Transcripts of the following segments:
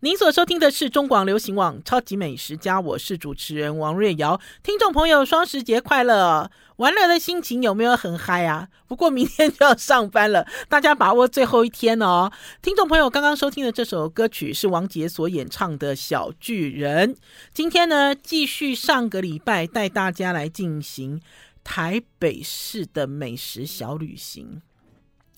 您所收听的是中广流行网《超级美食家》，我是主持人王瑞瑶。听众朋友，双十节快乐！玩乐的心情有没有很嗨啊？不过明天就要上班了，大家把握最后一天哦。听众朋友，刚刚收听的这首歌曲是王杰所演唱的《小巨人》。今天呢，继续上个礼拜带大家来进行台北市的美食小旅行，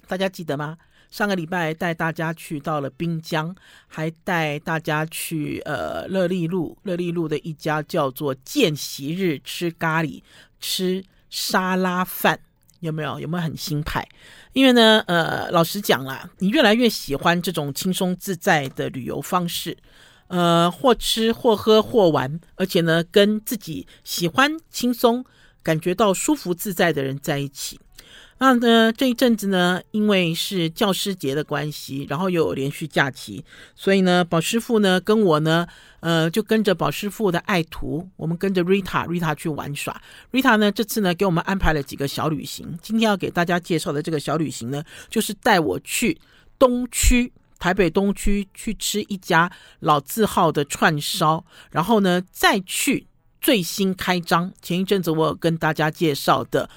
大家记得吗？上个礼拜带大家去到了滨江，还带大家去呃乐利路，乐利路的一家叫做见习日吃咖喱吃沙拉饭，有没有？有没有很新派？因为呢，呃，老实讲啦，你越来越喜欢这种轻松自在的旅游方式，呃，或吃或喝或玩，而且呢，跟自己喜欢轻松、感觉到舒服自在的人在一起。那呢，这一阵子呢，因为是教师节的关系，然后又有连续假期，所以呢，宝师傅呢跟我呢，呃，就跟着宝师傅的爱徒，我们跟着 Rita，Rita 去玩耍。Rita 呢，这次呢给我们安排了几个小旅行。今天要给大家介绍的这个小旅行呢，就是带我去东区，台北东区去吃一家老字号的串烧，然后呢，再去最新开张，前一阵子我有跟大家介绍的。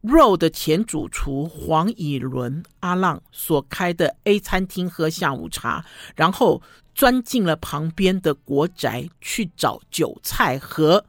肉的前主厨黄以伦阿浪所开的 A 餐厅喝下午茶，然后钻进了旁边的国宅去找韭菜盒，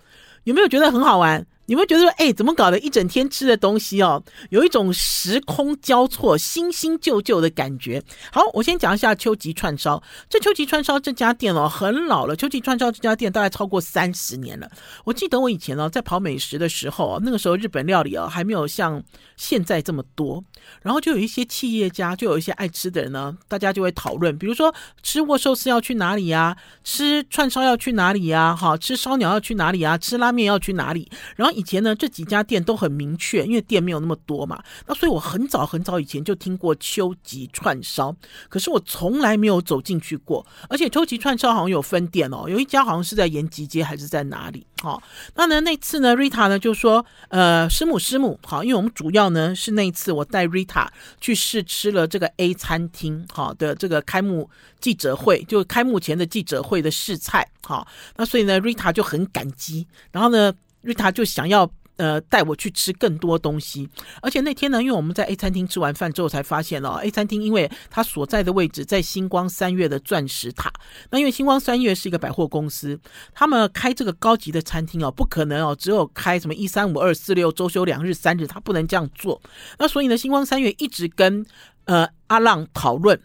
有没有觉得很好玩？你会觉得说，哎，怎么搞的？一整天吃的东西哦，有一种时空交错、新新旧旧的感觉。好，我先讲一下秋吉串烧。这秋吉串烧这家店哦，很老了。秋吉串烧这家店大概超过三十年了。我记得我以前哦，在跑美食的时候，那个时候日本料理哦，还没有像现在这么多。然后就有一些企业家，就有一些爱吃的人呢，大家就会讨论，比如说吃握寿司要去哪里呀？吃串烧要去哪里呀？好，吃烧鸟要去哪里呀？吃拉面要去哪里？然后。以前呢，这几家店都很明确，因为店没有那么多嘛。那所以我很早很早以前就听过秋吉串烧，可是我从来没有走进去过。而且秋吉串烧好像有分店哦，有一家好像是在延吉街还是在哪里？好，那呢那次呢，Rita 呢就说，呃，师母师母，好，因为我们主要呢是那一次我带 Rita 去试吃了这个 A 餐厅好的这个开幕记者会，就开幕前的记者会的试菜，好，那所以呢，Rita 就很感激，然后呢。瑞塔就想要呃带我去吃更多东西，而且那天呢，因为我们在 A 餐厅吃完饭之后才发现哦，A 餐厅因为它所在的位置在星光三月的钻石塔，那因为星光三月是一个百货公司，他们开这个高级的餐厅哦，不可能哦，只有开什么一三五二四六周休两日三日，他不能这样做。那所以呢，星光三月一直跟呃阿浪讨论。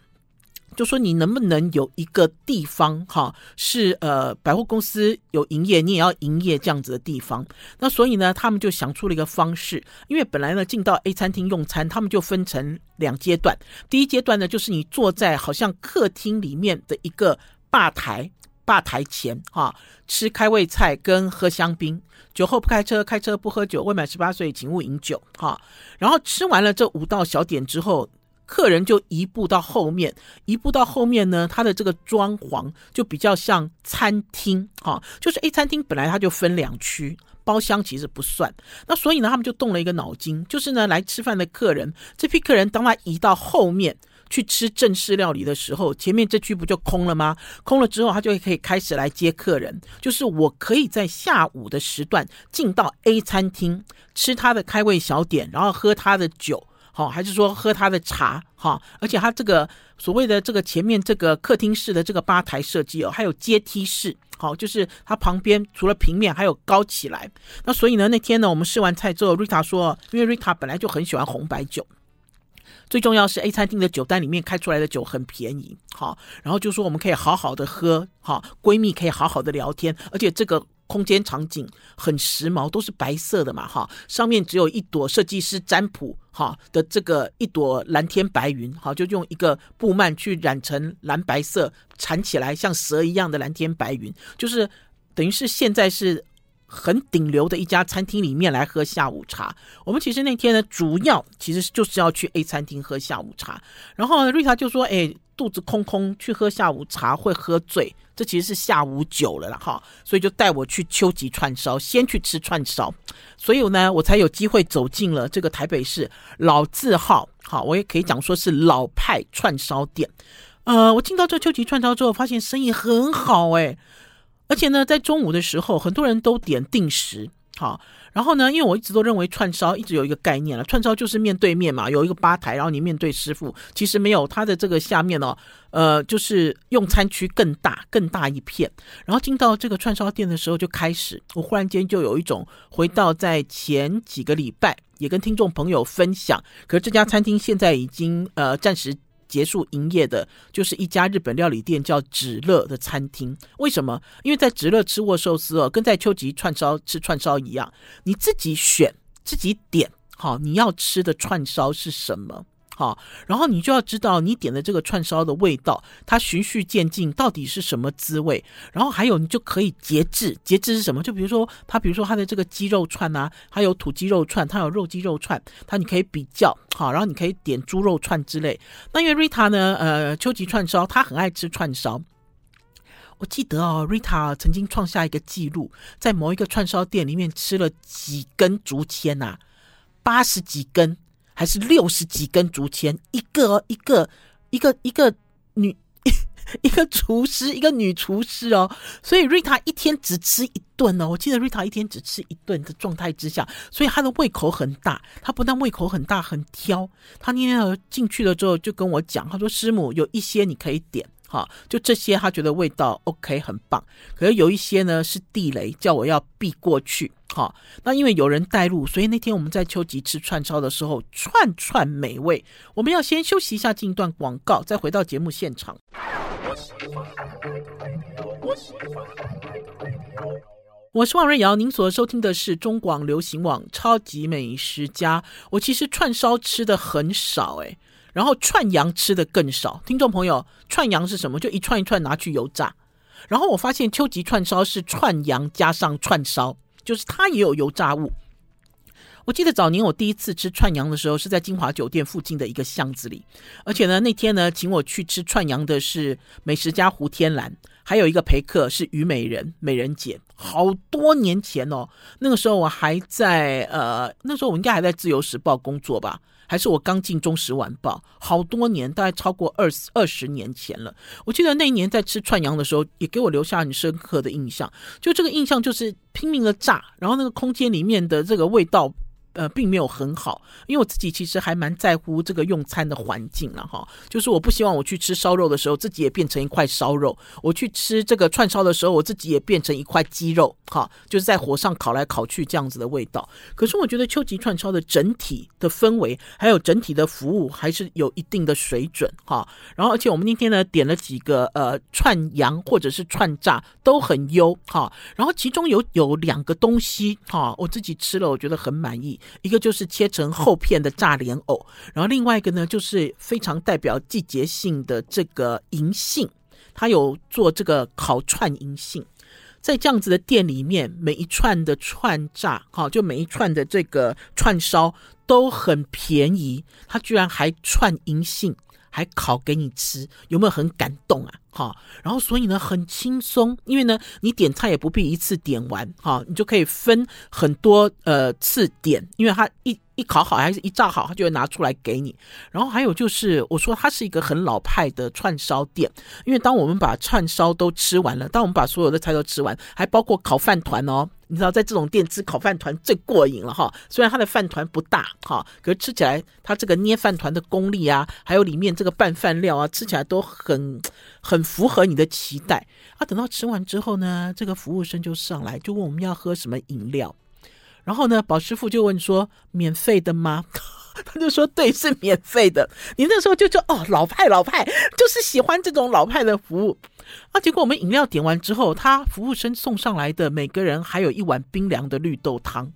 就说你能不能有一个地方哈，是呃百货公司有营业，你也要营业这样子的地方。那所以呢，他们就想出了一个方式，因为本来呢进到 A 餐厅用餐，他们就分成两阶段。第一阶段呢，就是你坐在好像客厅里面的一个吧台，吧台前哈，吃开胃菜跟喝香槟。酒后不开车，开车不喝酒，未满十八岁请勿饮酒哈。然后吃完了这五道小点之后。客人就移步到后面，移步到后面呢，它的这个装潢就比较像餐厅，哈，就是 A 餐厅本来它就分两区，包厢其实不算，那所以呢，他们就动了一个脑筋，就是呢，来吃饭的客人，这批客人当他移到后面去吃正式料理的时候，前面这区不就空了吗？空了之后，他就可以开始来接客人，就是我可以在下午的时段进到 A 餐厅吃他的开胃小点，然后喝他的酒。好，还是说喝他的茶，哈，而且他这个所谓的这个前面这个客厅式的这个吧台设计哦，还有阶梯式，好，就是它旁边除了平面还有高起来。那所以呢，那天呢，我们试完菜之后，Rita 说，因为 Rita 本来就很喜欢红白酒，最重要是 A 餐厅的酒单里面开出来的酒很便宜，好，然后就说我们可以好好的喝，好，闺蜜可以好好的聊天，而且这个。空间场景很时髦，都是白色的嘛，哈，上面只有一朵设计师占卜哈的这个一朵蓝天白云，哈，就用一个布幔去染成蓝白色，缠起来像蛇一样的蓝天白云，就是等于是现在是很顶流的一家餐厅里面来喝下午茶。我们其实那天呢，主要其实就是要去 A 餐厅喝下午茶，然后瑞塔就说，哎。肚子空空去喝下午茶会喝醉，这其实是下午酒了啦哈，所以就带我去秋吉串烧，先去吃串烧，所以呢，我才有机会走进了这个台北市老字号，好，我也可以讲说是老派串烧店。呃，我进到这秋吉串烧之后，发现生意很好诶，而且呢，在中午的时候，很多人都点定时，好。然后呢，因为我一直都认为串烧一直有一个概念了，串烧就是面对面嘛，有一个吧台，然后你面对师傅。其实没有，它的这个下面哦，呃，就是用餐区更大，更大一片。然后进到这个串烧店的时候，就开始，我忽然间就有一种回到在前几个礼拜，也跟听众朋友分享。可是这家餐厅现在已经呃暂时。结束营业的，就是一家日本料理店，叫直乐的餐厅。为什么？因为在直乐吃握寿司哦，跟在秋吉串烧吃串烧一样，你自己选，自己点，好，你要吃的串烧是什么？好，然后你就要知道你点的这个串烧的味道，它循序渐进到底是什么滋味。然后还有你就可以节制，节制是什么？就比如说它，比如说它的这个鸡肉串啊，还有土鸡肉串，它有肉鸡肉串，它你可以比较好，然后你可以点猪肉串之类。那因为 Rita 呢，呃，秋吉串烧，他很爱吃串烧。我记得哦，Rita 曾经创下一个记录，在某一个串烧店里面吃了几根竹签呐，八十几根。还是六十几根竹签，一个一个一个一个女 一个厨师，一个女厨师哦，所以瑞塔一天只吃一顿哦。我记得瑞塔一天只吃一顿的状态之下，所以她的胃口很大。她不但胃口很大，很挑。她那天进去了之后就跟我讲，她说：“师母，有一些你可以点。”好，就这些，他觉得味道 OK，很棒。可是有一些呢是地雷，叫我要避过去。好，那因为有人带路，所以那天我们在秋吉吃串烧的时候，串串美味。我们要先休息一下，进一段广告，再回到节目现场。我是王瑞瑶，您所收听的是中广流行网《超级美食家》。我其实串烧吃的很少，诶。然后串羊吃的更少，听众朋友，串羊是什么？就一串一串拿去油炸。然后我发现秋吉串烧是串羊加上串烧，就是它也有油炸物。我记得早年我第一次吃串羊的时候是在金华酒店附近的一个巷子里，而且呢那天呢请我去吃串羊的是美食家胡天兰，还有一个陪客是虞美人美人姐。好多年前哦，那个时候我还在呃，那时候我应该还在自由时报工作吧。还是我刚进《中时晚报》，好多年，大概超过二十二十年前了。我记得那一年在吃串羊的时候，也给我留下很深刻的印象。就这个印象，就是拼命的炸，然后那个空间里面的这个味道。呃，并没有很好，因为我自己其实还蛮在乎这个用餐的环境了哈。就是我不希望我去吃烧肉的时候，自己也变成一块烧肉；我去吃这个串烧的时候，我自己也变成一块鸡肉，哈，就是在火上烤来烤去这样子的味道。可是我觉得秋吉串烧的整体的氛围，还有整体的服务，还是有一定的水准哈。然后，而且我们那天呢点了几个呃串羊或者是串炸，都很优哈。然后其中有有两个东西哈，我自己吃了，我觉得很满意。一个就是切成厚片的炸莲藕，然后另外一个呢，就是非常代表季节性的这个银杏，它有做这个烤串银杏，在这样子的店里面，每一串的串炸，哈，就每一串的这个串烧都很便宜，它居然还串银杏。还烤给你吃，有没有很感动啊？哈，然后所以呢很轻松，因为呢你点菜也不必一次点完，哈，你就可以分很多呃次点，因为它一一烤好还是一炸好，他就会拿出来给你。然后还有就是，我说它是一个很老派的串烧店，因为当我们把串烧都吃完了，当我们把所有的菜都吃完，还包括烤饭团哦。你知道，在这种店吃烤饭团最过瘾了哈。虽然它的饭团不大哈，可是吃起来它这个捏饭团的功力啊，还有里面这个拌饭料啊，吃起来都很很符合你的期待啊。等到吃完之后呢，这个服务生就上来就问我们要喝什么饮料。然后呢，宝师傅就问说：“免费的吗？” 他就说：“对，是免费的。”你那时候就说：“哦，老派，老派，就是喜欢这种老派的服务。”啊，结果我们饮料点完之后，他服务生送上来的每个人还有一碗冰凉的绿豆汤，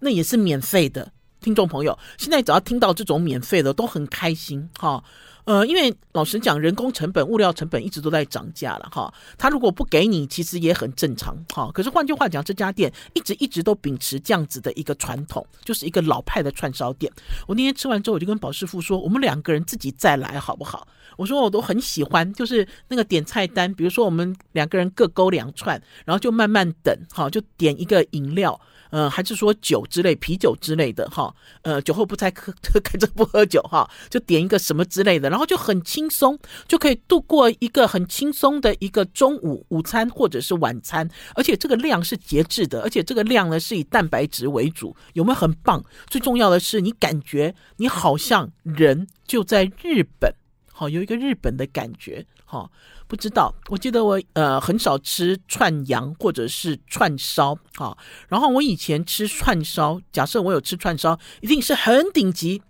那也是免费的。听众朋友，现在只要听到这种免费的，都很开心哈。呃，因为老实讲，人工成本、物料成本一直都在涨价了哈。他如果不给你，其实也很正常哈。可是换句话讲，这家店一直一直都秉持这样子的一个传统，就是一个老派的串烧店。我那天吃完之后，我就跟宝师傅说，我们两个人自己再来好不好？我说我都很喜欢，就是那个点菜单，比如说我们两个人各勾两串，然后就慢慢等，哈，就点一个饮料。呃，还是说酒之类、啤酒之类的哈，呃，酒后不开喝，开车不喝酒哈，就点一个什么之类的，然后就很轻松，就可以度过一个很轻松的一个中午午餐或者是晚餐，而且这个量是节制的，而且这个量呢是以蛋白质为主，有没有很棒？最重要的是，你感觉你好像人就在日本，好，有一个日本的感觉，哈。不知道，我记得我呃很少吃串羊或者是串烧啊。然后我以前吃串烧，假设我有吃串烧，一定是很顶级。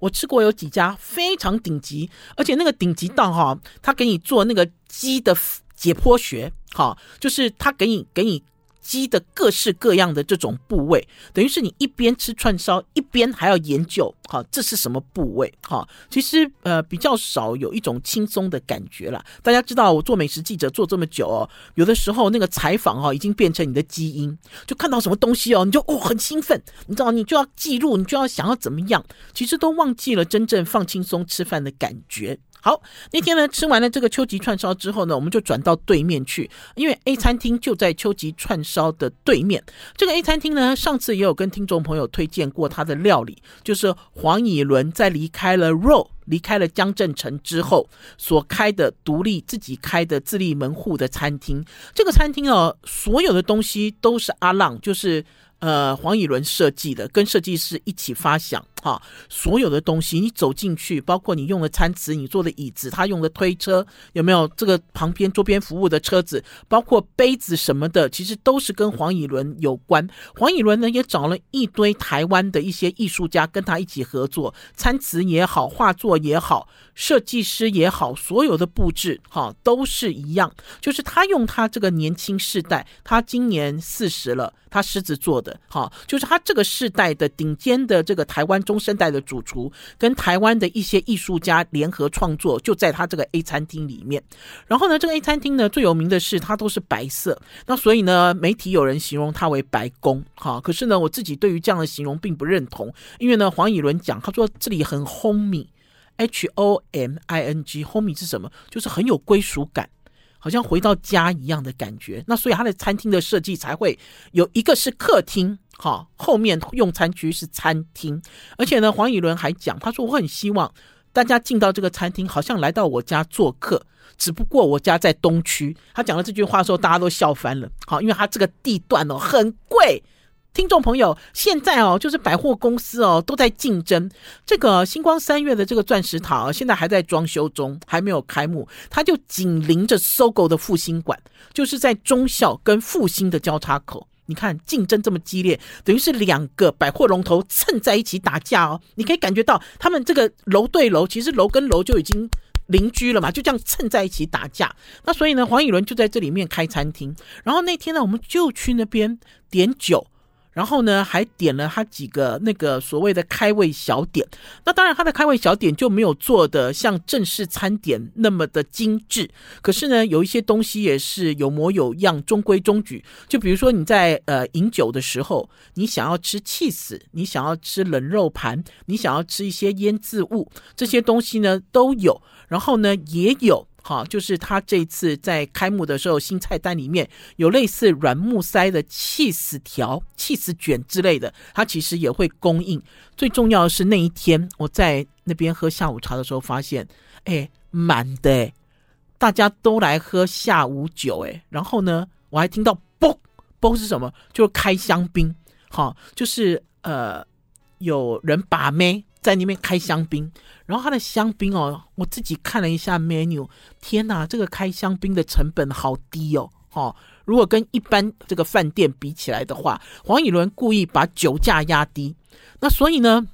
我吃过有几家非常顶级，而且那个顶级档哈，他给你做那个鸡的解剖学，哈，就是他给你给你。鸡的各式各样的这种部位，等于是你一边吃串烧，一边还要研究，好，这是什么部位？哈，其实呃比较少有一种轻松的感觉啦。大家知道我做美食记者做这么久哦，有的时候那个采访哦已经变成你的基因，就看到什么东西哦，你就哦很兴奋，你知道你就要记录，你就要想要怎么样，其实都忘记了真正放轻松吃饭的感觉。好，那天呢，吃完了这个秋吉串烧之后呢，我们就转到对面去，因为 A 餐厅就在秋吉串烧的对面。这个 A 餐厅呢，上次也有跟听众朋友推荐过他的料理，就是黄以伦在离开了 RO 离开了江振诚之后所开的独立自己开的自立门户的餐厅。这个餐厅哦，所有的东西都是阿浪，就是。呃，黄以伦设计的，跟设计师一起发想，哈，所有的东西你走进去，包括你用的餐瓷，你坐的椅子，他用的推车，有没有这个旁边桌边服务的车子，包括杯子什么的，其实都是跟黄以伦有关。黄以伦呢，也找了一堆台湾的一些艺术家跟他一起合作，餐瓷也好，画作也好，设计师也好，所有的布置，哈，都是一样，就是他用他这个年轻世代，他今年四十了，他狮子座的。哈，就是他这个世代的顶尖的这个台湾中中生代的主厨，跟台湾的一些艺术家联合创作，就在他这个 A 餐厅里面。然后呢，这个 A 餐厅呢，最有名的是它都是白色，那所以呢，媒体有人形容它为白宫。哈，可是呢，我自己对于这样的形容并不认同，因为呢，黄以伦讲，他说这里很 homey，H O M I N G，homey 是什么？就是很有归属感。好像回到家一样的感觉，那所以他的餐厅的设计才会有一个是客厅，好，后面用餐区是餐厅，而且呢，黄以伦还讲，他说我很希望大家进到这个餐厅，好像来到我家做客，只不过我家在东区。他讲了这句话的时候，大家都笑翻了，好，因为他这个地段哦很贵。听众朋友，现在哦，就是百货公司哦都在竞争。这个星光三月的这个钻石塔啊，现在还在装修中，还没有开幕。它就紧邻着 SOGO 的复兴馆，就是在忠孝跟复兴的交叉口。你看竞争这么激烈，等于是两个百货龙头蹭在一起打架哦。你可以感觉到他们这个楼对楼，其实楼跟楼就已经邻居了嘛，就这样蹭在一起打架。那所以呢，黄以伦就在这里面开餐厅。然后那天呢，我们就去那边点酒。然后呢，还点了他几个那个所谓的开胃小点。那当然，他的开胃小点就没有做的像正式餐点那么的精致。可是呢，有一些东西也是有模有样，中规中矩。就比如说你在呃饮酒的时候，你想要吃起司，你想要吃冷肉盘，你想要吃一些腌渍物，这些东西呢都有。然后呢，也有。好，就是他这次在开幕的时候，新菜单里面有类似软木塞的气死条、气死卷之类的，他其实也会供应。最重要的是那一天我在那边喝下午茶的时候，发现，哎，满的，大家都来喝下午酒，哎，然后呢，我还听到嘣嘣是什么？就是开香槟，好，就是呃，有人把妹。在那边开香槟，然后他的香槟哦，我自己看了一下 menu，天哪，这个开香槟的成本好低哦，哦，如果跟一般这个饭店比起来的话，黄以伦故意把酒价压低，那所以呢，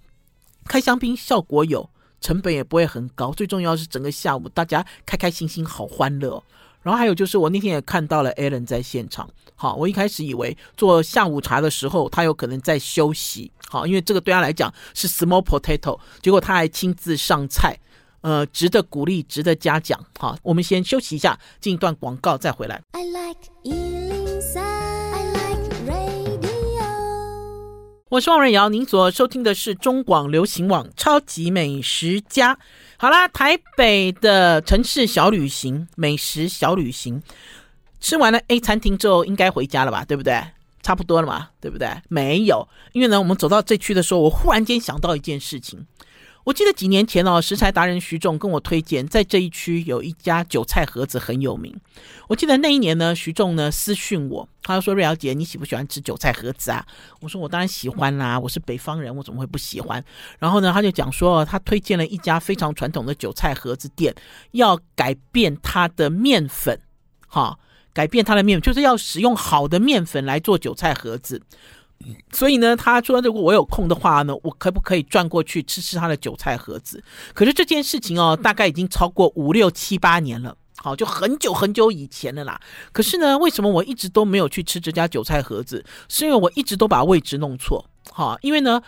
开香槟效果有，成本也不会很高，最重要是整个下午大家开开心心，好欢乐。然后还有就是，我那天也看到了 Alan 在现场。好，我一开始以为做下午茶的时候，他有可能在休息。好，因为这个对他来讲是 small potato。结果他还亲自上菜，呃，值得鼓励，值得嘉奖。好，我们先休息一下，进一段广告再回来。我是汪瑞瑶，您所收听的是中广流行网《超级美食家》。好啦，台北的城市小旅行，美食小旅行，吃完了 A 餐厅之后，应该回家了吧？对不对？差不多了嘛，对不对？没有，因为呢，我们走到这区的时候，我忽然间想到一件事情。我记得几年前哦，食材达人徐仲跟我推荐，在这一区有一家韭菜盒子很有名。我记得那一年呢，徐仲呢私讯我，他就说：“瑞瑶姐，你喜不喜欢吃韭菜盒子啊？”我说：“我当然喜欢啦，我是北方人，我怎么会不喜欢？”然后呢，他就讲说，他推荐了一家非常传统的韭菜盒子店，要改变它的面粉，哈，改变它的面粉，就是要使用好的面粉来做韭菜盒子。所以呢，他说如果我有空的话呢，我可不可以转过去吃吃他的韭菜盒子？可是这件事情哦，大概已经超过五六七八年了，好，就很久很久以前了啦。可是呢，为什么我一直都没有去吃这家韭菜盒子？是因为我一直都把位置弄错，好，因为呢，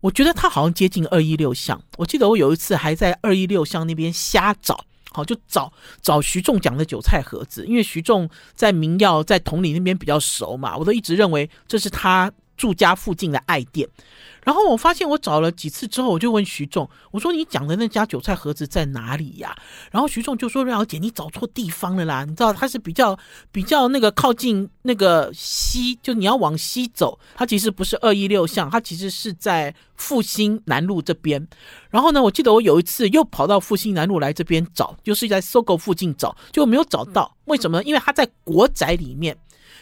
我觉得它好像接近二一六巷。我记得我有一次还在二一六巷那边瞎找，好，就找找徐仲讲的韭菜盒子，因为徐仲在民耀在同里那边比较熟嘛，我都一直认为这是他。住家附近的爱店，然后我发现我找了几次之后，我就问徐仲，我说你讲的那家韭菜盒子在哪里呀？然后徐仲就说：“瑞瑶姐，你找错地方了啦！你知道它是比较比较那个靠近那个西，就你要往西走，它其实不是二一六巷，它其实是在复兴南路这边。然后呢，我记得我有一次又跑到复兴南路来这边找，就是在 SOGO 附近找，就没有找到。为什么？因为它在国宅里面。”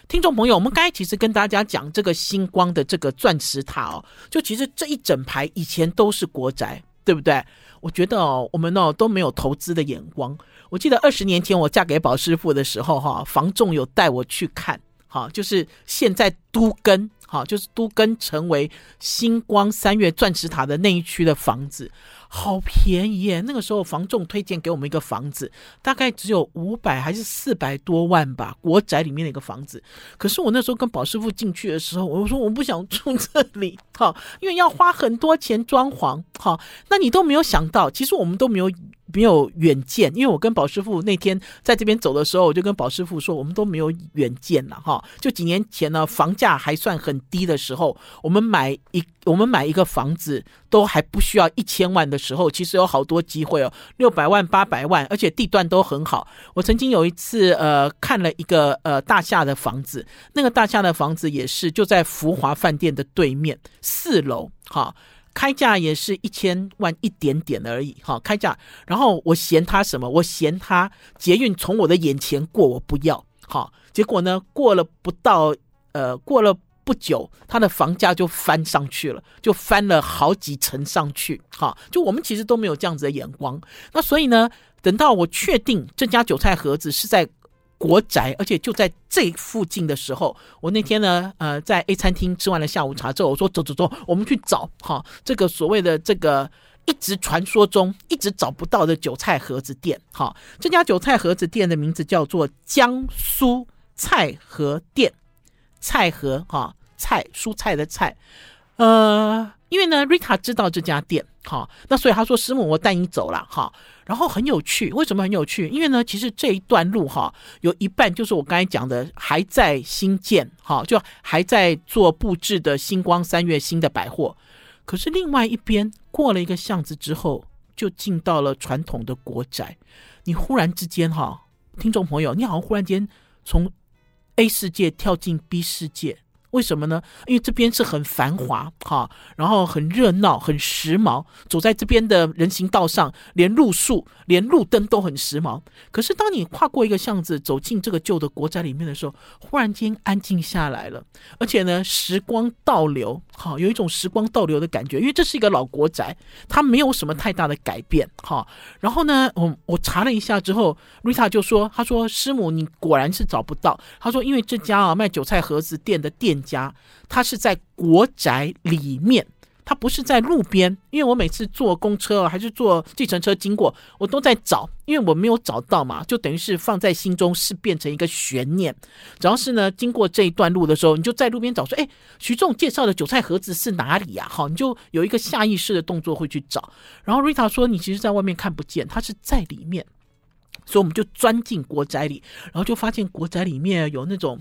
听众朋友，我们刚才其实跟大家讲这个星光的这个钻石塔哦，就其实这一整排以前都是国宅，对不对？我觉得哦，我们哦都没有投资的眼光。我记得二十年前我嫁给宝师傅的时候，哈，房仲有带我去看，哈，就是现在都跟，好，就是都跟成为星光三月钻石塔的那一区的房子。好便宜耶！那个时候房仲推荐给我们一个房子，大概只有五百还是四百多万吧，国宅里面的一个房子。可是我那时候跟宝师傅进去的时候，我说我不想住这里，哈，因为要花很多钱装潢，好。那你都没有想到，其实我们都没有。没有远见，因为我跟宝师傅那天在这边走的时候，我就跟宝师傅说，我们都没有远见了哈。就几年前呢，房价还算很低的时候，我们买一我们买一个房子都还不需要一千万的时候，其实有好多机会哦，六百万、八百万，而且地段都很好。我曾经有一次呃看了一个呃大厦的房子，那个大厦的房子也是就在福华饭店的对面四楼哈。开价也是一千万一点点而已，哈，开价。然后我嫌他什么？我嫌他捷运从我的眼前过，我不要，哈。结果呢，过了不到，呃，过了不久，他的房价就翻上去了，就翻了好几层上去，哈。就我们其实都没有这样子的眼光。那所以呢，等到我确定这家韭菜盒子是在。国宅，而且就在这附近的时候，我那天呢，呃，在 A 餐厅吃完了下午茶之后，我说走走走，我们去找哈这个所谓的这个一直传说中一直找不到的韭菜盒子店哈。这家韭菜盒子店的名字叫做江苏菜盒店，菜盒哈菜蔬菜的菜，呃，因为呢，Rita 知道这家店哈，那所以他说师母，我带你走了哈。然后很有趣，为什么很有趣？因为呢，其实这一段路哈，有一半就是我刚才讲的还在新建，哈，就还在做布置的星光三月新的百货。可是另外一边过了一个巷子之后，就进到了传统的国宅。你忽然之间哈，听众朋友，你好像忽然间从 A 世界跳进 B 世界。为什么呢？因为这边是很繁华哈，然后很热闹、很时髦。走在这边的人行道上，连路树、连路灯都很时髦。可是当你跨过一个巷子，走进这个旧的国宅里面的时候，忽然间安静下来了。而且呢，时光倒流，哈，有一种时光倒流的感觉。因为这是一个老国宅，它没有什么太大的改变，哈。然后呢，我我查了一下之后，Rita 就说：“他说师母，你果然是找不到。他说，因为这家啊卖韭菜盒子店的店。”家，他是在国宅里面，他不是在路边。因为我每次坐公车还是坐计程车经过，我都在找，因为我没有找到嘛，就等于是放在心中是变成一个悬念。主要是呢经过这一段路的时候，你就在路边找，说：“哎，徐仲介绍的韭菜盒子是哪里呀？”好，你就有一个下意识的动作会去找。然后 Rita 说：“你其实在外面看不见，他是在里面。”所以我们就钻进国宅里，然后就发现国宅里面有那种。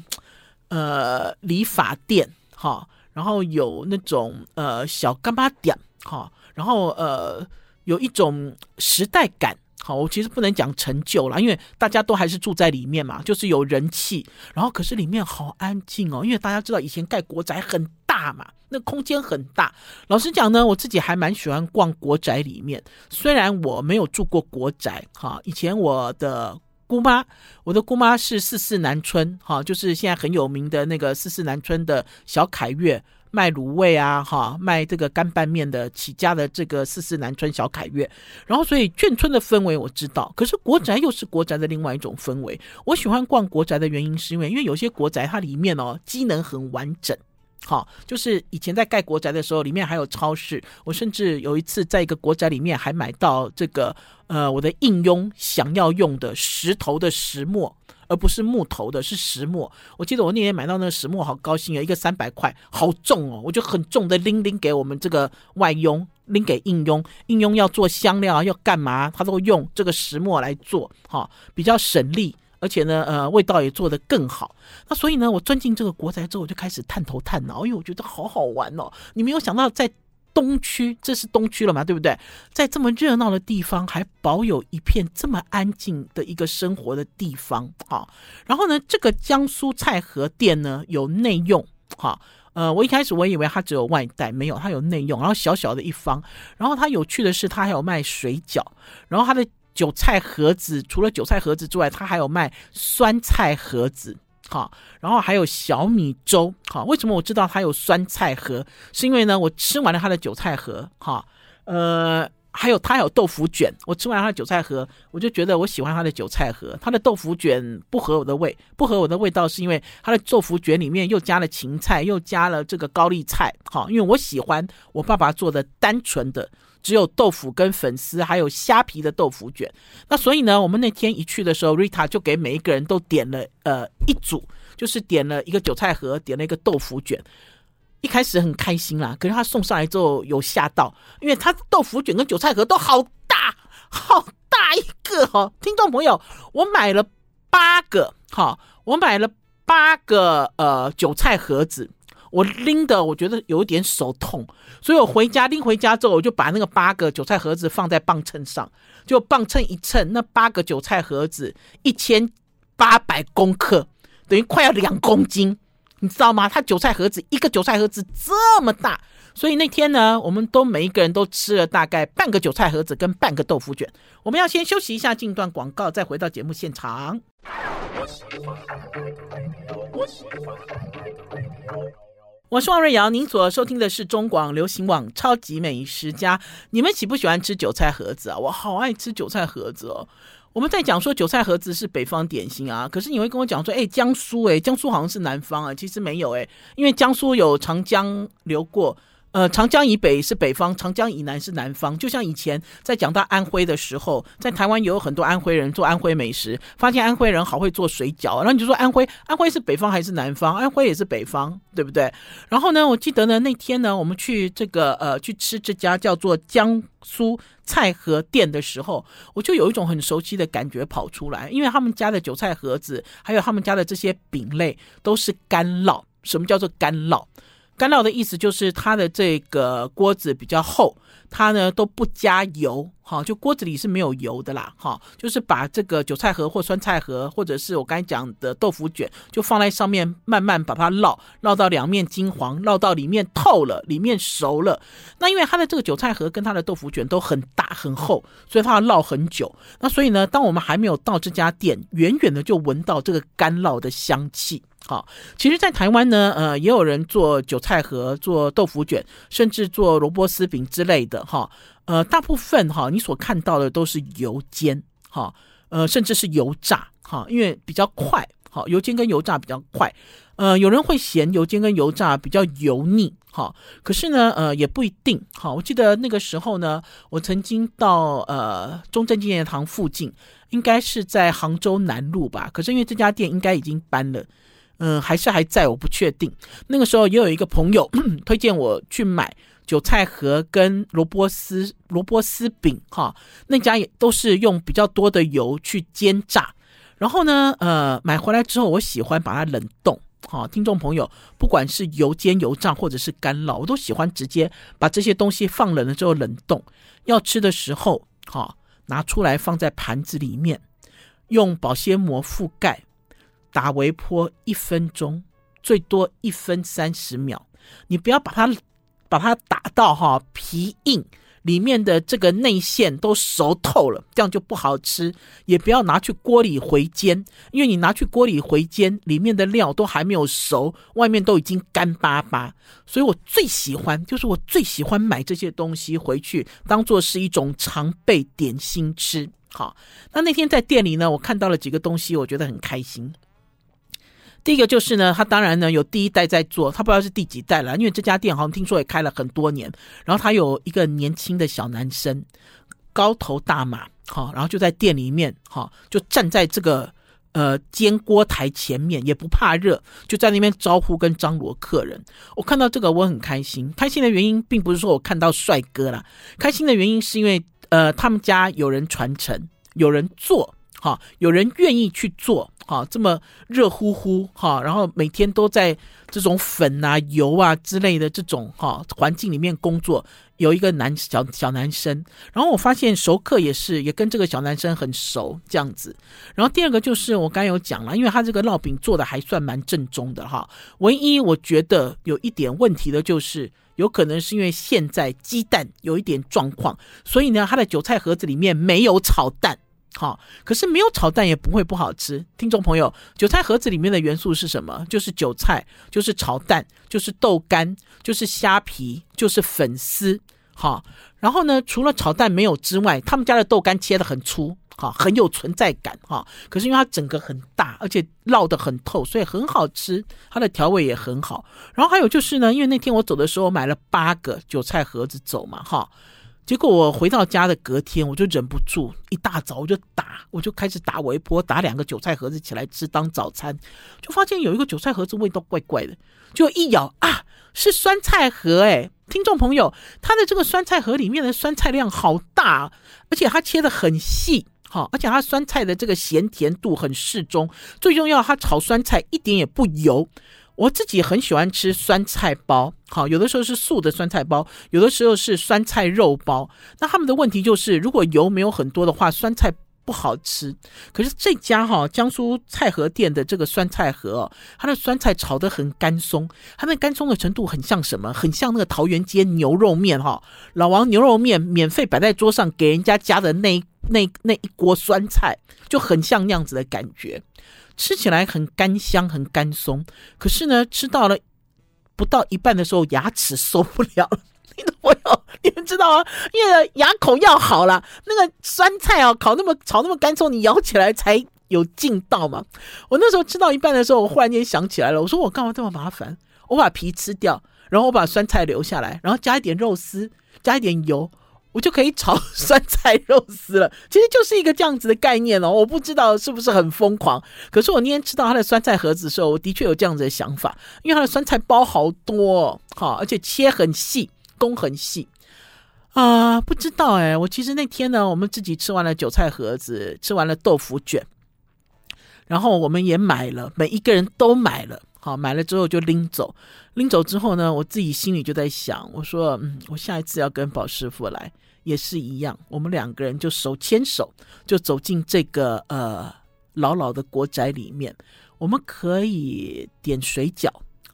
呃，理发店哈，然后有那种呃小干巴店哈，然后呃有一种时代感，好，我其实不能讲成就啦，因为大家都还是住在里面嘛，就是有人气，然后可是里面好安静哦，因为大家知道以前盖国宅很大嘛，那空间很大。老实讲呢，我自己还蛮喜欢逛国宅里面，虽然我没有住过国宅哈，以前我的。姑妈，我的姑妈是四四南村，哈，就是现在很有名的那个四四南村的小凯悦，卖卤味啊，哈，卖这个干拌面的起家的这个四四南村小凯悦。然后，所以眷村的氛围我知道，可是国宅又是国宅的另外一种氛围。我喜欢逛国宅的原因是因为，因为有些国宅它里面哦，机能很完整。好，就是以前在盖国宅的时候，里面还有超市。我甚至有一次在一个国宅里面还买到这个，呃，我的应用想要用的石头的石磨，而不是木头的，是石磨。我记得我那天买到那个石磨，好高兴啊，一个三百块，好重哦，我就很重的拎拎给我们这个外佣，拎给应用，应用要做香料啊要干嘛，他都用这个石磨来做，哈，比较省力。而且呢，呃，味道也做得更好。那所以呢，我钻进这个国宅之后，我就开始探头探脑，因为我觉得好好玩哦。你没有想到，在东区，这是东区了嘛，对不对？在这么热闹的地方，还保有一片这么安静的一个生活的地方啊。然后呢，这个江苏菜盒店呢，有内用哈。呃，我一开始我以为它只有外带，没有，它有内用。然后小小的一方，然后它有趣的是，它还有卖水饺，然后它的。韭菜盒子，除了韭菜盒子之外，它还有卖酸菜盒子，好，然后还有小米粥，好。为什么我知道它有酸菜盒？是因为呢，我吃完了它的韭菜盒，哈，呃，还有它有豆腐卷，我吃完它的韭菜盒，我就觉得我喜欢它的韭菜盒。它的豆腐卷不合我的味，不合我的味道是因为它的豆腐卷里面又加了芹菜，又加了这个高丽菜，好，因为我喜欢我爸爸做的单纯的。只有豆腐跟粉丝，还有虾皮的豆腐卷。那所以呢，我们那天一去的时候，Rita 就给每一个人都点了呃一组，就是点了一个韭菜盒，点了一个豆腐卷。一开始很开心啦，可是他送上来之后有吓到，因为他豆腐卷跟韭菜盒都好大，好大一个哦。听众朋友，我买了八个，哈，我买了八个呃韭菜盒子。我拎的，我觉得有点手痛，所以我回家拎回家之后，我就把那个八个韭菜盒子放在磅秤上，就磅秤一称，那八个韭菜盒子一千八百公克，等于快要两公斤，你知道吗？它韭菜盒子一个韭菜盒子这么大，所以那天呢，我们都每一个人都吃了大概半个韭菜盒子跟半个豆腐卷。我们要先休息一下，进段广告，再回到节目现场。我是王瑞瑶，您所收听的是中广流行网《超级美食家》。你们喜不喜欢吃韭菜盒子啊？我好爱吃韭菜盒子哦。我们在讲说韭菜盒子是北方点心啊，可是你会跟我讲说，哎，江苏，哎，江苏好像是南方啊。其实没有，哎，因为江苏有长江流过。呃，长江以北是北方，长江以南是南方。就像以前在讲到安徽的时候，在台湾也有很多安徽人做安徽美食，发现安徽人好会做水饺，然后你就说安徽，安徽是北方还是南方？安徽也是北方，对不对？然后呢，我记得呢那天呢，我们去这个呃去吃这家叫做江苏菜盒店的时候，我就有一种很熟悉的感觉跑出来，因为他们家的韭菜盒子，还有他们家的这些饼类都是干烙。什么叫做干烙？干烙的意思就是它的这个锅子比较厚，它呢都不加油，哈，就锅子里是没有油的啦，哈，就是把这个韭菜盒或酸菜盒，或者是我刚才讲的豆腐卷，就放在上面慢慢把它烙，烙到两面金黄，烙到里面透了，里面熟了。那因为它的这个韭菜盒跟它的豆腐卷都很大很厚，所以它要烙很久。那所以呢，当我们还没有到这家店，远远的就闻到这个干烙的香气。好，其实，在台湾呢，呃，也有人做韭菜盒、做豆腐卷，甚至做萝卜丝饼之类的，哈，呃，大部分哈，你所看到的都是油煎，哈，呃，甚至是油炸，哈，因为比较快，哈，油煎跟油炸比较快，呃，有人会嫌油煎跟油炸比较油腻，哈，可是呢，呃，也不一定，哈，我记得那个时候呢，我曾经到呃中正纪念堂附近，应该是在杭州南路吧，可是因为这家店应该已经搬了。嗯，还是还在，我不确定。那个时候也有一个朋友 推荐我去买韭菜盒跟萝卜丝萝卜丝饼，哈，那家也都是用比较多的油去煎炸。然后呢，呃，买回来之后，我喜欢把它冷冻。好，听众朋友，不管是油煎、油炸或者是干烙，我都喜欢直接把这些东西放冷了之后冷冻。要吃的时候，哈，拿出来放在盘子里面，用保鲜膜覆盖。打微波一分钟，最多一分三十秒。你不要把它把它打到哈皮硬，里面的这个内馅都熟透了，这样就不好吃。也不要拿去锅里回煎，因为你拿去锅里回煎，里面的料都还没有熟，外面都已经干巴巴。所以我最喜欢，就是我最喜欢买这些东西回去，当做是一种常备点心吃。好，那那天在店里呢，我看到了几个东西，我觉得很开心。第一个就是呢，他当然呢有第一代在做，他不知道是第几代了，因为这家店好像听说也开了很多年。然后他有一个年轻的小男生，高头大马，哈，然后就在店里面，哈，就站在这个呃煎锅台前面，也不怕热，就在那边招呼跟张罗客人。我看到这个我很开心，开心的原因并不是说我看到帅哥啦，开心的原因是因为呃他们家有人传承，有人做。哈，有人愿意去做，哈，这么热乎乎，哈，然后每天都在这种粉啊、油啊之类的这种哈环境里面工作，有一个男小小男生，然后我发现熟客也是，也跟这个小男生很熟这样子。然后第二个就是我刚有讲了，因为他这个烙饼做的还算蛮正宗的哈，唯一我觉得有一点问题的就是，有可能是因为现在鸡蛋有一点状况，所以呢，他的韭菜盒子里面没有炒蛋。好，可是没有炒蛋也不会不好吃。听众朋友，韭菜盒子里面的元素是什么？就是韭菜，就是炒蛋，就是豆干，就是虾皮，就是粉丝。好，然后呢，除了炒蛋没有之外，他们家的豆干切得很粗，好，很有存在感哈。可是因为它整个很大，而且烙得很透，所以很好吃。它的调味也很好。然后还有就是呢，因为那天我走的时候买了八个韭菜盒子走嘛，哈。结果我回到家的隔天，我就忍不住，一大早我就打，我就开始打微波，打两个韭菜盒子起来吃当早餐，就发现有一个韭菜盒子味道怪怪的，就一咬啊，是酸菜盒诶，听众朋友，它的这个酸菜盒里面的酸菜量好大，而且它切得很细，好，而且它酸菜的这个咸甜度很适中，最重要它炒酸菜一点也不油。我自己很喜欢吃酸菜包，好，有的时候是素的酸菜包，有的时候是酸菜肉包。那他们的问题就是，如果油没有很多的话，酸菜不好吃。可是这家哈江苏菜盒店的这个酸菜盒，它的酸菜炒得很干松，它那干松的程度很像什么？很像那个桃园街牛肉面哈，老王牛肉面免费摆在桌上给人家加的那那那一锅酸菜，就很像那样子的感觉。吃起来很干香，很干松，可是呢，吃到了不到一半的时候，牙齿受不了。你的朋友，你们知道吗？因为牙口要好了，那个酸菜啊，烤那么炒那么干燥，你咬起来才有劲道嘛。我那时候吃到一半的时候，我忽然间想起来了，我说我干嘛这么麻烦？我把皮吃掉，然后我把酸菜留下来，然后加一点肉丝，加一点油。我就可以炒 酸菜肉丝了，其实就是一个这样子的概念哦。我不知道是不是很疯狂，可是我那天吃到它的酸菜盒子的时候，我的确有这样子的想法，因为它的酸菜包好多，好，而且切很细，工很细啊。不知道哎，我其实那天呢，我们自己吃完了韭菜盒子，吃完了豆腐卷，然后我们也买了，每一个人都买了。好，买了之后就拎走，拎走之后呢，我自己心里就在想，我说，嗯，我下一次要跟宝师傅来也是一样，我们两个人就手牵手就走进这个呃老老的国宅里面，我们可以点水饺。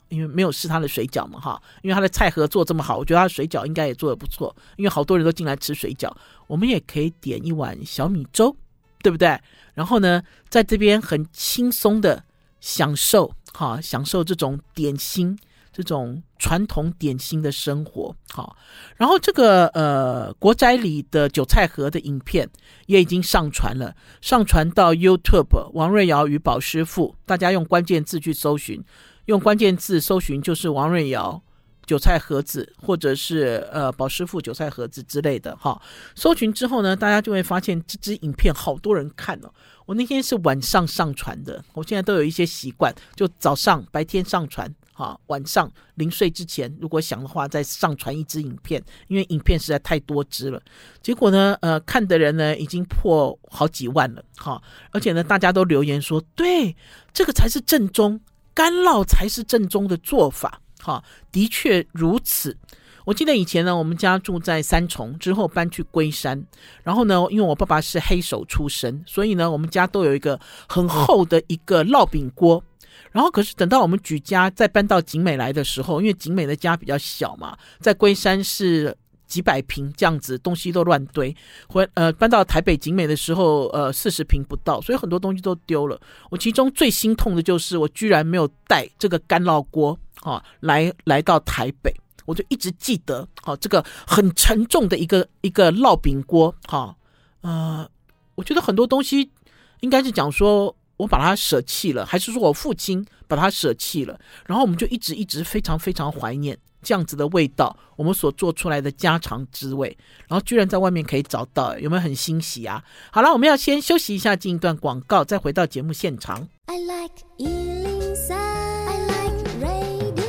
因为没有试他的水饺嘛，哈，因为他的菜盒做这么好，我觉得他的水饺应该也做得不错。因为好多人都进来吃水饺，我们也可以点一碗小米粥，对不对？然后呢，在这边很轻松的享受，哈，享受这种点心，这种传统点心的生活，哈。然后这个呃国宅里的韭菜盒的影片也已经上传了，上传到 YouTube 王瑞瑶与宝师傅，大家用关键字去搜寻。用关键字搜寻就是王瑞瑶韭菜盒子，或者是呃宝师傅韭菜盒子之类的哈。搜寻之后呢，大家就会发现这支影片好多人看哦。我那天是晚上上传的，我现在都有一些习惯，就早上白天上传哈，晚上临睡之前如果想的话再上传一支影片，因为影片实在太多支了。结果呢，呃，看的人呢已经破好几万了哈，而且呢大家都留言说，对，这个才是正宗。干烙才是正宗的做法，哈，的确如此。我记得以前呢，我们家住在三重，之后搬去龟山，然后呢，因为我爸爸是黑手出身，所以呢，我们家都有一个很厚的一个烙饼锅。然后，可是等到我们举家再搬到景美来的时候，因为景美的家比较小嘛，在龟山是。几百平这样子，东西都乱堆。回呃搬到台北景美的时候，呃四十平不到，所以很多东西都丢了。我其中最心痛的就是，我居然没有带这个干烙锅啊来来到台北。我就一直记得，好、啊、这个很沉重的一个一个烙饼锅，哈、啊，呃，我觉得很多东西应该是讲说我把它舍弃了，还是说我父亲把它舍弃了？然后我们就一直一直非常非常怀念。这样子的味道，我们所做出来的家常滋味，然后居然在外面可以找到，有没有很欣喜啊？好了，我们要先休息一下，进一段广告，再回到节目现场。I like 103, I like radio。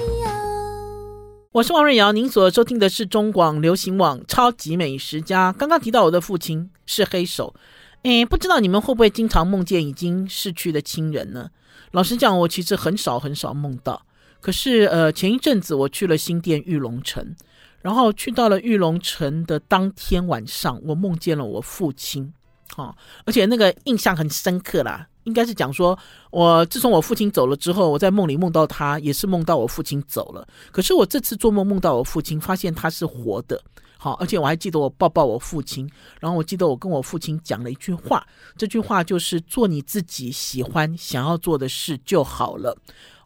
我是王瑞瑶，您所收听的是中广流行网《超级美食家》。刚刚提到我的父亲是黑手，诶，不知道你们会不会经常梦见已经逝去的亲人呢？老实讲，我其实很少很少梦到。可是，呃，前一阵子我去了新店玉龙城，然后去到了玉龙城的当天晚上，我梦见了我父亲，哦，而且那个印象很深刻啦。应该是讲说，我自从我父亲走了之后，我在梦里梦到他，也是梦到我父亲走了。可是我这次做梦梦到我父亲，发现他是活的，好，而且我还记得我抱抱我父亲，然后我记得我跟我父亲讲了一句话，这句话就是做你自己喜欢想要做的事就好了。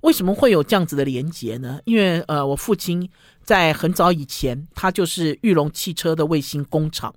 为什么会有这样子的连结呢？因为呃，我父亲在很早以前，他就是玉龙汽车的卫星工厂。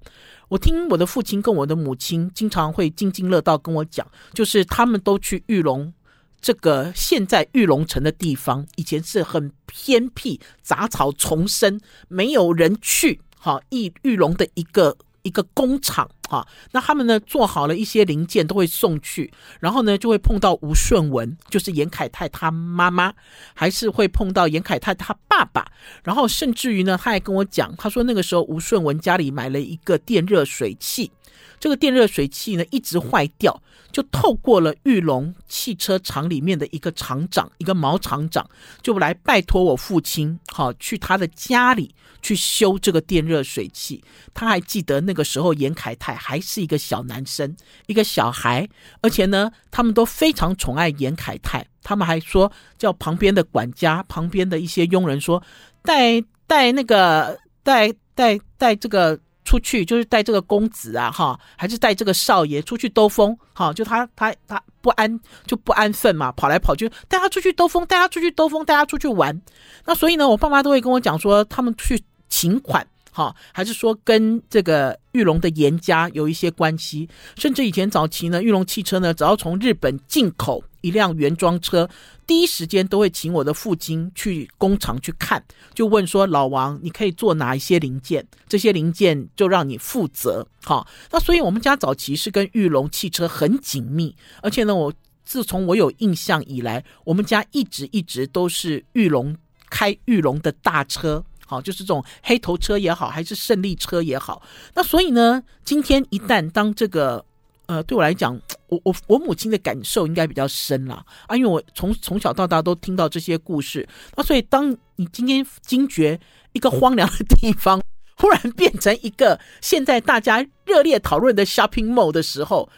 我听我的父亲跟我的母亲经常会津津乐道跟我讲，就是他们都去玉龙这个现在玉龙城的地方，以前是很偏僻、杂草丛生、没有人去，哈，裕裕隆的一个。一个工厂啊，那他们呢做好了一些零件都会送去，然后呢就会碰到吴顺文，就是严凯泰他妈妈，还是会碰到严凯泰他爸爸，然后甚至于呢他还跟我讲，他说那个时候吴顺文家里买了一个电热水器。这个电热水器呢一直坏掉，就透过了玉龙汽车厂里面的一个厂长，一个毛厂长，就来拜托我父亲，好去他的家里去修这个电热水器。他还记得那个时候严凯泰还是一个小男生，一个小孩，而且呢，他们都非常宠爱严凯泰。他们还说叫旁边的管家、旁边的一些佣人说，带带那个带带带这个。出去就是带这个公子啊，哈，还是带这个少爷出去兜风，哈，就他他他不安就不安分嘛，跑来跑去，带他出去兜风，带他出去兜风，带他出去玩。那所以呢，我爸妈都会跟我讲说，他们去请款。好，还是说跟这个玉龙的严家有一些关系？甚至以前早期呢，玉龙汽车呢，只要从日本进口一辆原装车，第一时间都会请我的父亲去工厂去看，就问说：“老王，你可以做哪一些零件？这些零件就让你负责。”好，那所以我们家早期是跟玉龙汽车很紧密，而且呢，我自从我有印象以来，我们家一直一直都是玉龙开玉龙的大车。好，就是这种黑头车也好，还是胜利车也好。那所以呢，今天一旦当这个，呃，对我来讲，我我我母亲的感受应该比较深啦啊，因为我从从小到大都听到这些故事，那所以当你今天惊觉一个荒凉的地方忽然变成一个现在大家热烈讨论的 shopping mall 的时候。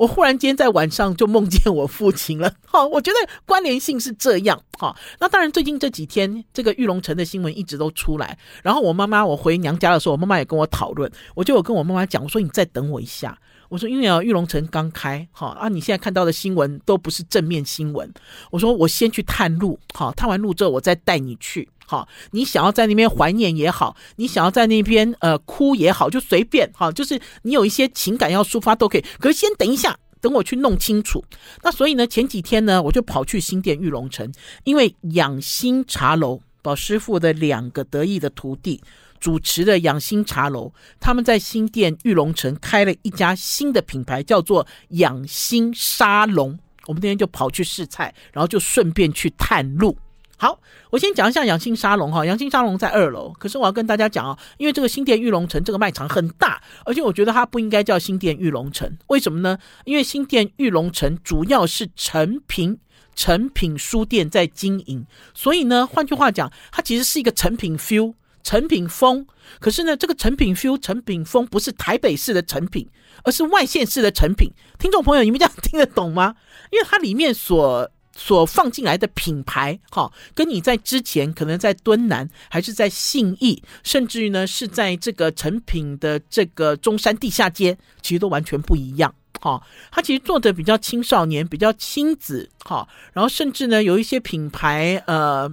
我忽然间在晚上就梦见我父亲了，好，我觉得关联性是这样，好，那当然最近这几天这个玉龙城的新闻一直都出来，然后我妈妈我回娘家的时候，我妈妈也跟我讨论，我就有跟我妈妈讲，我说你再等我一下，我说因为啊玉龙城刚开，好啊，你现在看到的新闻都不是正面新闻，我说我先去探路，好，探完路之后我再带你去。好，你想要在那边怀念也好，你想要在那边呃哭也好，就随便哈，就是你有一些情感要抒发都可以。可是先等一下，等我去弄清楚。那所以呢，前几天呢，我就跑去新店玉龙城，因为养心茶楼宝师傅的两个得意的徒弟主持的养心茶楼，他们在新店玉龙城开了一家新的品牌，叫做养心沙龙。我们那天就跑去试菜，然后就顺便去探路。好，我先讲一下养心沙龙哈。养心沙龙在二楼，可是我要跟大家讲啊，因为这个新店玉龙城这个卖场很大，而且我觉得它不应该叫新店玉龙城。为什么呢？因为新店玉龙城主要是成品成品书店在经营，所以呢，换句话讲，它其实是一个成品 feel 成品风。可是呢，这个成品 feel 成品风不是台北市的成品，而是外县市的成品。听众朋友，你们这样听得懂吗？因为它里面所所放进来的品牌，哈，跟你在之前可能在敦南，还是在信义，甚至于呢是在这个诚品的这个中山地下街，其实都完全不一样，哈。它其实做的比较青少年，比较亲子，哈。然后甚至呢有一些品牌，呃，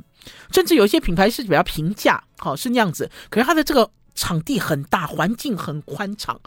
甚至有一些品牌是比较平价，好，是那样子。可是它的这个场地很大，环境很宽敞。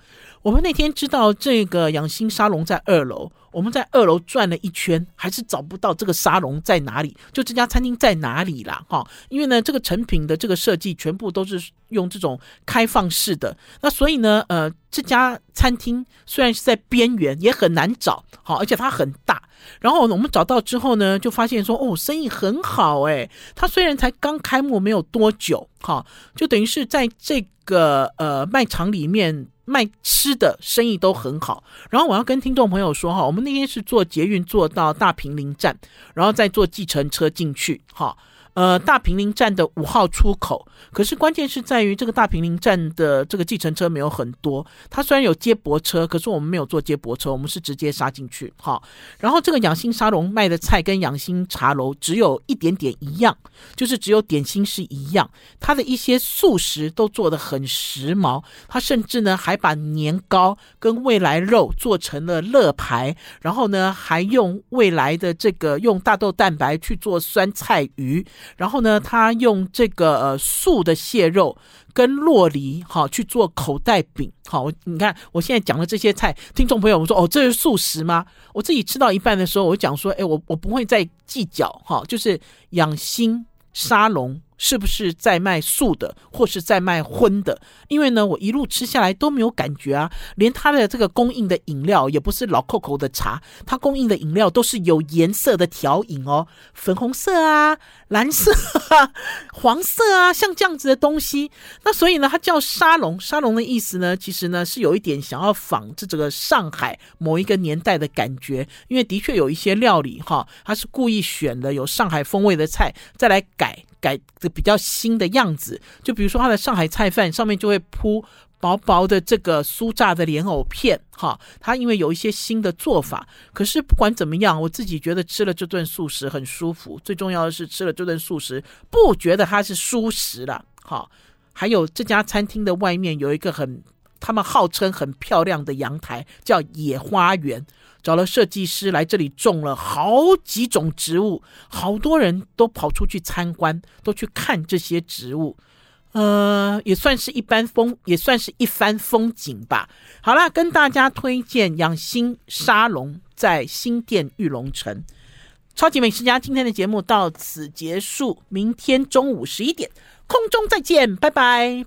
我们那天知道这个养心沙龙在二楼。我们在二楼转了一圈，还是找不到这个沙龙在哪里，就这家餐厅在哪里啦？哈，因为呢，这个成品的这个设计全部都是用这种开放式的，那所以呢，呃，这家餐厅虽然是在边缘，也很难找，好，而且它很大。然后我们找到之后呢，就发现说，哦，生意很好诶，他虽然才刚开幕没有多久，哈，就等于是在这个呃卖场里面。卖吃的生意都很好，然后我要跟听众朋友说哈，我们那天是坐捷运坐到大坪林站，然后再坐计程车进去哈。呃，大坪林站的五号出口，可是关键是在于这个大坪林站的这个计程车没有很多。它虽然有接驳车，可是我们没有坐接驳车，我们是直接杀进去。好，然后这个养心沙龙卖的菜跟养心茶楼只有一点点一样，就是只有点心是一样。它的一些素食都做得很时髦，它甚至呢还把年糕跟未来肉做成了乐牌，然后呢还用未来的这个用大豆蛋白去做酸菜鱼。然后呢，他用这个呃素的蟹肉跟洛梨哈去做口袋饼，好，你看我现在讲的这些菜，听众朋友们说哦，这是素食吗？我自己吃到一半的时候，我讲说，哎，我我不会再计较哈，就是养心沙龙。是不是在卖素的，或是在卖荤的？因为呢，我一路吃下来都没有感觉啊，连它的这个供应的饮料也不是老 COCO 的茶，它供应的饮料都是有颜色的调饮哦，粉红色啊、蓝色啊、黄色啊，像这样子的东西。那所以呢，它叫沙龙，沙龙的意思呢，其实呢是有一点想要仿这这个上海某一个年代的感觉，因为的确有一些料理哈，它是故意选了有上海风味的菜再来改。改的比较新的样子，就比如说它的上海菜饭上面就会铺薄薄的这个酥炸的莲藕片，哈，它因为有一些新的做法。可是不管怎么样，我自己觉得吃了这顿素食很舒服。最重要的是吃了这顿素食，不觉得它是蔬食了，哈。还有这家餐厅的外面有一个很，他们号称很漂亮的阳台，叫野花园。找了设计师来这里种了好几种植物，好多人都跑出去参观，都去看这些植物，呃，也算是一般风，也算是一番风景吧。好啦，跟大家推荐养心沙龙在新店玉龙城。超级美食家今天的节目到此结束，明天中午十一点空中再见，拜拜。